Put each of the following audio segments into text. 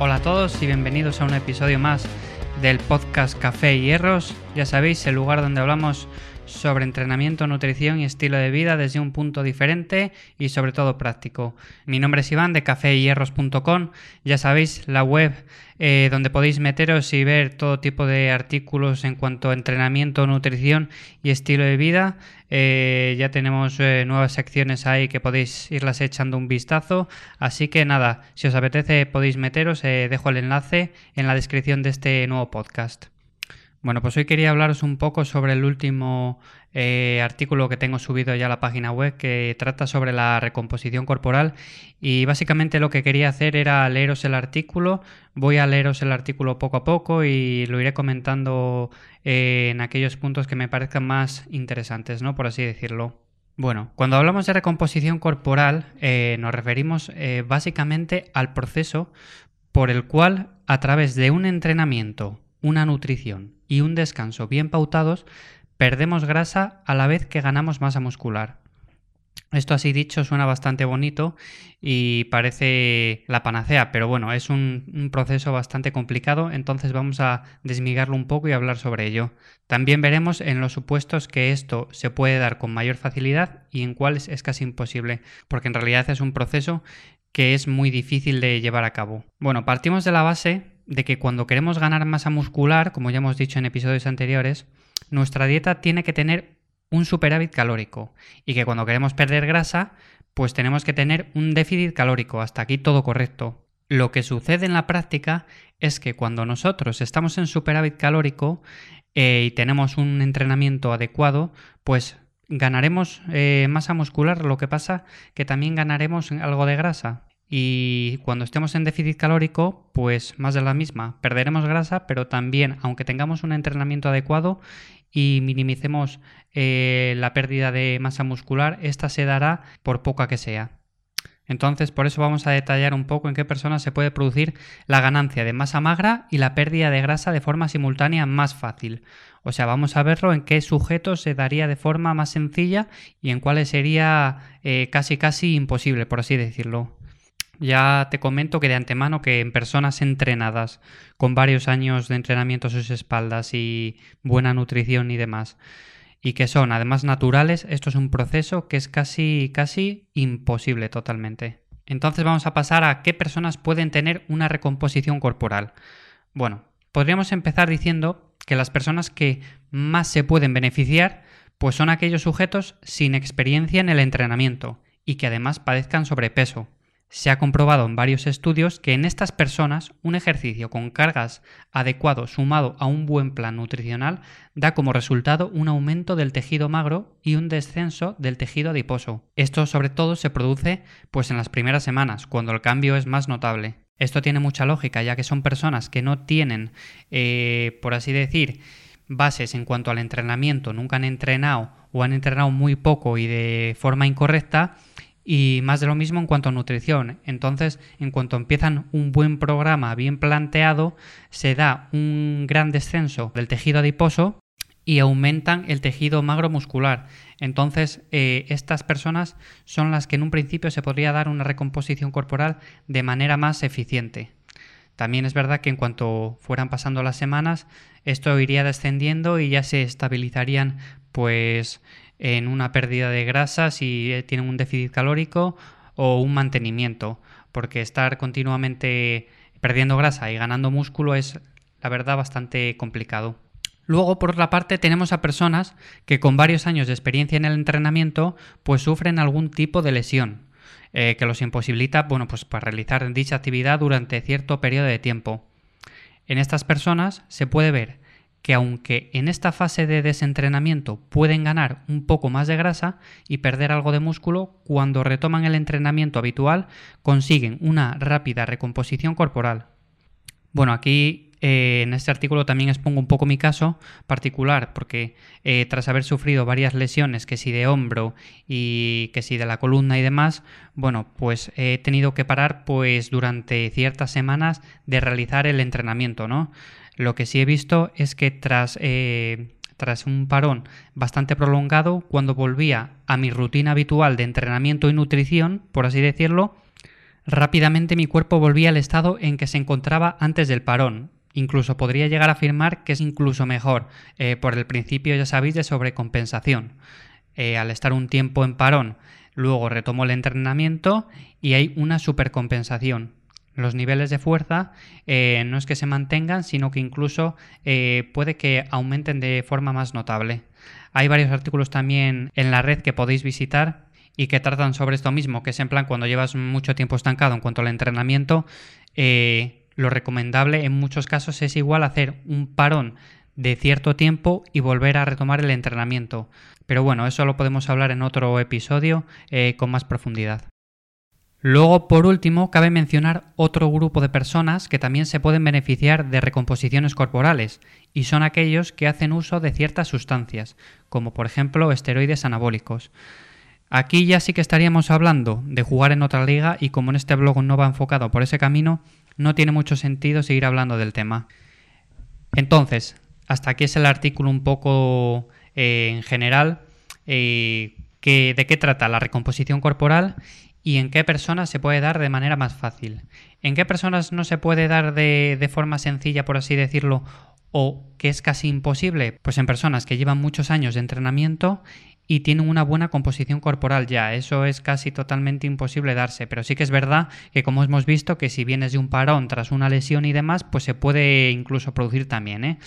Hola a todos y bienvenidos a un episodio más del podcast Café y Hierros. Ya sabéis, el lugar donde hablamos sobre entrenamiento, nutrición y estilo de vida desde un punto diferente y sobre todo práctico. Mi nombre es Iván de caféhierros.com, ya sabéis, la web eh, donde podéis meteros y ver todo tipo de artículos en cuanto a entrenamiento, nutrición y estilo de vida. Eh, ya tenemos eh, nuevas secciones ahí que podéis irlas echando un vistazo. Así que nada, si os apetece podéis meteros, dejo el enlace en la descripción de este nuevo podcast. Bueno, pues hoy quería hablaros un poco sobre el último eh, artículo que tengo subido ya a la página web que trata sobre la recomposición corporal y básicamente lo que quería hacer era leeros el artículo. Voy a leeros el artículo poco a poco y lo iré comentando eh, en aquellos puntos que me parezcan más interesantes, ¿no? Por así decirlo. Bueno, cuando hablamos de recomposición corporal eh, nos referimos básicamente al proceso por el cual a través de un entrenamiento una nutrición y un descanso bien pautados, perdemos grasa a la vez que ganamos masa muscular. Esto así dicho suena bastante bonito y parece la panacea, pero bueno, es un, proceso bastante complicado, entonces vamos a desmigarlo un poco y hablar sobre ello. También veremos en los supuestos que esto se puede dar con mayor facilidad y en cuáles es casi imposible, porque en realidad es un proceso que es muy difícil de llevar a cabo. Bueno, partimos de la base de que cuando queremos ganar masa muscular, como ya hemos dicho en episodios anteriores, nuestra dieta tiene que tener un superávit calórico y que cuando queremos perder grasa, pues tenemos que tener un déficit calórico. Hasta aquí todo correcto. Lo que sucede en la práctica es que cuando nosotros estamos en superávit calórico eh, y tenemos un entrenamiento adecuado, pues ganaremos eh, masa muscular, lo que pasa que también ganaremos algo de grasa. Y cuando estemos en déficit calórico, pues más de la misma. Perderemos grasa, pero también, aunque tengamos un entrenamiento adecuado y minimicemos eh, la pérdida de masa muscular, esta se dará por poca que sea. Entonces, por eso vamos a detallar un poco en qué personas se puede producir la ganancia de masa magra y la pérdida de grasa de forma simultánea más fácil. O sea, vamos a verlo en qué sujetos se daría de forma más sencilla y en cuáles sería eh, casi casi imposible, por así decirlo. Ya te comento que de antemano que en personas entrenadas, con varios años de entrenamiento a sus espaldas y buena nutrición y demás, y que son además naturales, esto es un proceso que es casi, casi imposible totalmente. Entonces vamos a pasar a qué personas pueden tener una recomposición corporal. Bueno, podríamos empezar diciendo que las personas que más se pueden beneficiar pues son aquellos sujetos sin experiencia en el entrenamiento y que además padezcan sobrepeso, se ha comprobado en varios estudios que en estas personas un ejercicio con cargas adecuado sumado a un buen plan nutricional da como resultado un aumento del tejido magro y un descenso del tejido adiposo. Esto sobre todo se produce pues en las primeras semanas, cuando el cambio es más notable. Esto tiene mucha lógica, ya que son personas que no tienen, eh, por así decir, bases en cuanto al entrenamiento, nunca han entrenado o han entrenado muy poco y de forma incorrecta y más de lo mismo en cuanto a nutrición. Entonces, en cuanto empiezan un buen programa bien planteado, se da un gran descenso del tejido adiposo y aumentan el tejido magro muscular. Entonces, eh, estas personas son las que en un principio se podría dar una recomposición corporal de manera más eficiente. También es verdad que en cuanto fueran pasando las semanas, esto iría descendiendo y ya se estabilizarían pues en una pérdida de grasa si eh, tienen un déficit calórico o un mantenimiento, porque estar continuamente perdiendo grasa y ganando músculo es, la verdad, bastante complicado. Luego, por otra parte, tenemos a personas que con varios años de experiencia en el entrenamiento, pues sufren algún tipo de lesión, eh, que los imposibilita, bueno, pues para realizar dicha actividad durante cierto periodo de tiempo. En estas personas se puede ver que aunque en esta fase de desentrenamiento pueden ganar un poco más de grasa y perder algo de músculo, cuando retoman el entrenamiento habitual consiguen una rápida recomposición corporal. Bueno, aquí eh, en este artículo también expongo un poco mi caso particular, porque eh, tras haber sufrido varias lesiones, que si de hombro y que si de la columna y demás, bueno, pues he tenido que parar pues durante ciertas semanas de realizar el entrenamiento, ¿no? Lo que sí he visto es que tras, eh, tras un parón bastante prolongado, cuando volvía a mi rutina habitual de entrenamiento y nutrición, por así decirlo, rápidamente mi cuerpo volvía al estado en que se encontraba antes del parón. Incluso podría llegar a afirmar que es incluso mejor, eh, por el principio, ya sabéis, de sobrecompensación. Eh, al estar un tiempo en parón, luego retomo el entrenamiento y hay una supercompensación. Los niveles de fuerza eh, no es que se mantengan, sino que incluso puede que aumenten de forma más notable. Hay varios artículos también en la red que podéis visitar y que tratan sobre esto mismo, que es en plan cuando llevas mucho tiempo estancado en cuanto al entrenamiento, eh, lo recomendable en muchos casos es igual hacer un parón de cierto tiempo y volver a retomar el entrenamiento. Pero bueno, eso lo podemos hablar en otro episodio eh, con más profundidad. Luego, por último, cabe mencionar otro grupo de personas que también se pueden beneficiar de recomposiciones corporales, y son aquellos que hacen uso de ciertas sustancias, como por ejemplo esteroides anabólicos. Aquí ya sí que estaríamos hablando de jugar en otra liga y como en este blog no va enfocado por ese camino, no tiene mucho sentido seguir hablando del tema. Entonces, hasta aquí es el artículo un poco eh, en general eh, de qué trata la recomposición corporal y en qué personas se puede dar de manera más fácil. En qué personas no se puede dar de, de forma sencilla, por así decirlo, o que es casi imposible, pues en personas que llevan muchos años de entrenamiento y tienen una buena composición corporal ya. Eso es casi totalmente imposible darse, pero sí que es verdad que como hemos visto que si vienes de un parón tras una lesión y demás, pues se puede incluso producir también, ¿eh?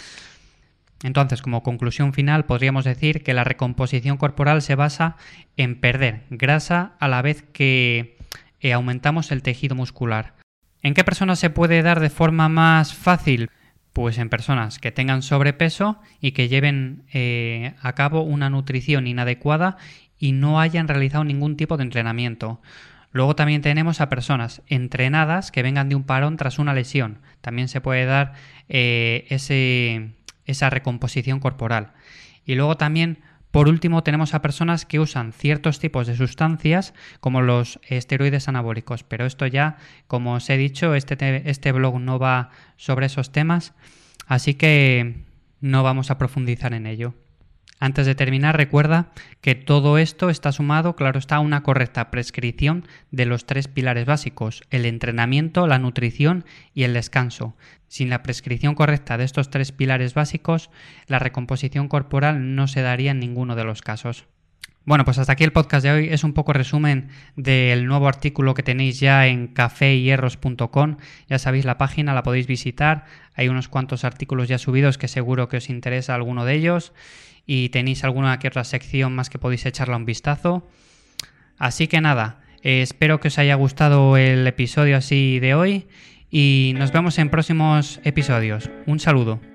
Entonces, como conclusión final, podríamos decir que la recomposición corporal se basa en perder grasa a la vez que eh, aumentamos el tejido muscular. ¿En qué personas se puede dar de forma más fácil? Pues en personas que tengan sobrepeso y que lleven eh, a cabo una nutrición inadecuada y no hayan realizado ningún tipo de entrenamiento. Luego también tenemos a personas entrenadas que vengan de un parón tras una lesión. También se puede dar eh, ese, esa recomposición corporal. Y luego también por último, tenemos a personas que usan ciertos tipos de sustancias como los esteroides anabólicos, pero esto ya, como os he dicho, este, este blog no va sobre esos temas, así que no vamos a profundizar en ello. Antes de terminar, recuerda que todo esto está sumado, claro está, a una correcta prescripción de los tres pilares básicos, el entrenamiento, la nutrición y el descanso. Sin la prescripción correcta de estos tres pilares básicos, la recomposición corporal no se daría en ninguno de los casos. Bueno, pues hasta aquí el podcast de hoy. Es un poco resumen del nuevo artículo que tenéis ya en caféhierros.com. Ya sabéis la página, la podéis visitar. Hay unos cuantos artículos ya subidos que seguro que os interesa alguno de ellos y tenéis alguna que otra sección más que podéis echarle un vistazo. Así que nada, eh, espero que os haya gustado el episodio así de hoy y nos vemos en próximos episodios. Un saludo.